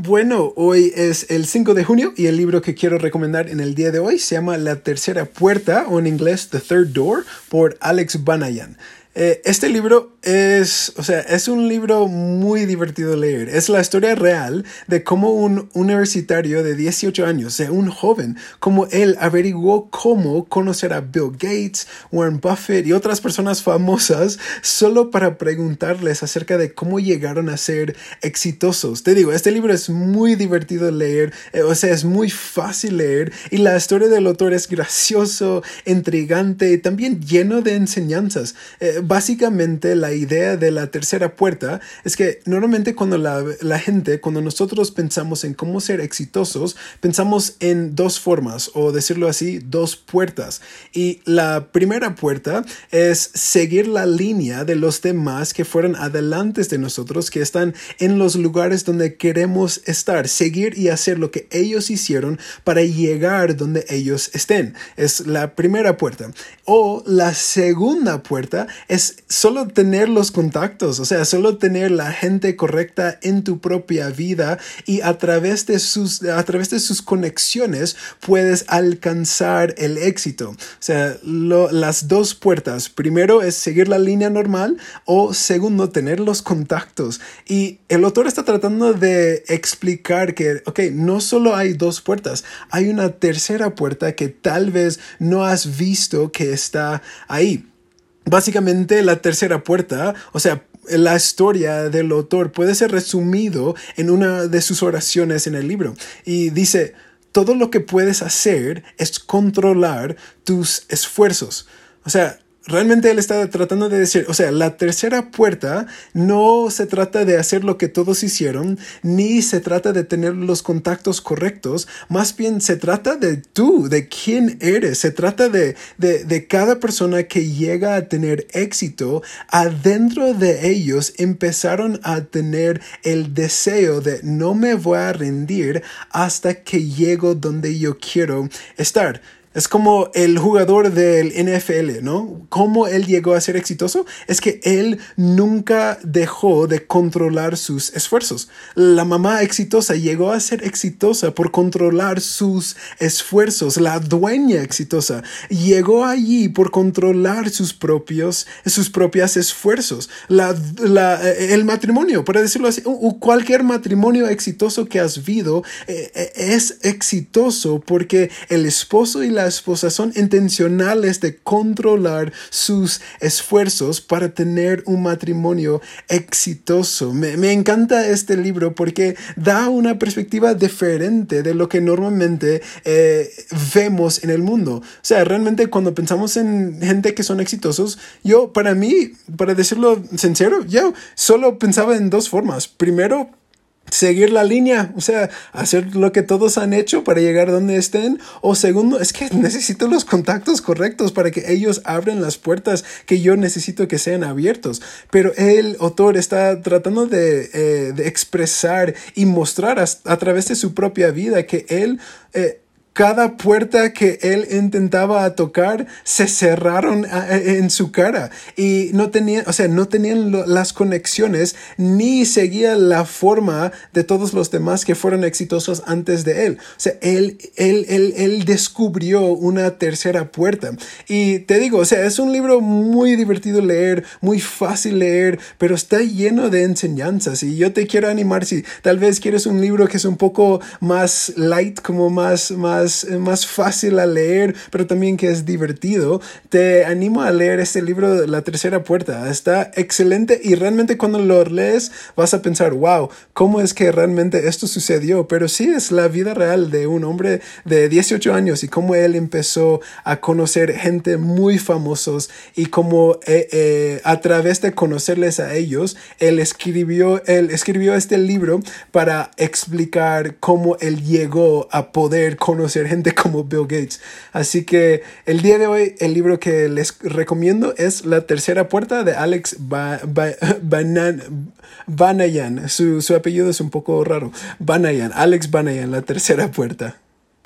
Bueno, hoy es el 5 de junio y el libro que quiero recomendar en el día de hoy se llama La Tercera Puerta o en inglés The Third Door por Alex Banayan. Eh, este libro es, o sea, es un libro muy divertido de leer. Es la historia real de cómo un universitario de 18 años, o sea, un joven, como él averiguó cómo conocer a Bill Gates, Warren Buffett y otras personas famosas solo para preguntarles acerca de cómo llegaron a ser exitosos. Te digo, este libro es muy divertido de leer, eh, o sea, es muy fácil leer y la historia del autor es gracioso, intrigante y también lleno de enseñanzas. Eh, básicamente la idea de la tercera puerta es que normalmente cuando la, la, gente, cuando nosotros pensamos en cómo ser exitosos, pensamos en dos formas, o decirlo así, dos puertas. Y la primera puerta es seguir la línea de los demás que fueron adelante de nosotros, que están en los lugares donde queremos estar, seguir y hacer lo que ellos hicieron para llegar donde ellos estén. Es la primera puerta. O la segunda puerta es solo tener los contactos, o sea, solo tener la gente correcta en tu propia vida y a través de sus, a través de sus conexiones puedes alcanzar el éxito. O sea, las dos puertas. Primero es seguir la línea normal o segundo, tener los contactos. Y el autor está tratando de explicar que, ok, no solo hay dos puertas, hay una tercera puerta que tal vez no has visto que está ahí básicamente la tercera puerta, o sea, la historia del autor puede ser resumido en una de sus oraciones en el libro. Y dice, todo lo que puedes hacer es controlar tus esfuerzos. O sea, realmente él está tratando de decir, o sea, la tercera puerta no se trata de hacer lo que todos hicieron, ni se trata de tener los contactos correctos, más bien se trata de tú, de quién eres, se trata de, de, de cada persona que llega a tener éxito, adentro de ellos empezaron a tener el deseo de no me voy a rendir hasta que llego donde yo quiero estar. Es como el jugador del NFL, ¿no? ¿Cómo él llegó a ser exitoso? Es que él nunca dejó de controlar sus esfuerzos. La mamá exitosa llegó a ser exitosa por controlar sus esfuerzos. La dueña exitosa llegó allí por controlar sus propios, sus propios esfuerzos. La, el matrimonio, para decirlo así, cualquier matrimonio exitoso que has visto eh, eh, es exitoso porque el esposo y la esposas son intencionales de controlar sus esfuerzos para tener un matrimonio exitoso. Me, encanta este libro porque da una perspectiva diferente de lo que normalmente eh, vemos en el mundo. O sea, realmente cuando pensamos en gente que son exitosos, yo para mí, para decirlo sincero, yo solo pensaba en dos formas. Primero, seguir la línea, o sea, hacer lo que todos han hecho para llegar donde estén. O segundo, es que necesito los contactos correctos para que ellos abran las puertas que yo necesito que sean abiertos. Pero el autor está tratando de, eh, expresar y mostrar a, través de su propia vida que él... Eh, cada puerta que él intentaba tocar se cerraron en su cara y no tenían, o sea, no tenían las conexiones ni seguía la forma de todos los demás que fueron exitosos antes de él. O sea, él, él, él, él descubrió una tercera puerta. Y te digo, o sea, es un libro muy divertido leer, muy fácil leer, pero está lleno de enseñanzas. Y yo te quiero animar si tal vez quieres un libro que es un poco más light, como más, más más, fácil a leer, pero también que es divertido, te animo a leer este libro de La Tercera Puerta. Está excelente y realmente cuando lo lees vas a pensar, wow, ¿cómo es que realmente esto sucedió? Pero sí es la vida real de un hombre de 18 años y cómo él empezó a conocer gente muy famosos y cómo eh, eh, a través de conocerles a ellos, él escribió, él escribió este libro para explicar cómo él llegó a poder conocer gente como Bill Gates. Así que el día de hoy el libro que les recomiendo es La tercera puerta de Alex Banayan. Su, su apellido es un poco raro. Banayan, Alex Banayan, La tercera puerta.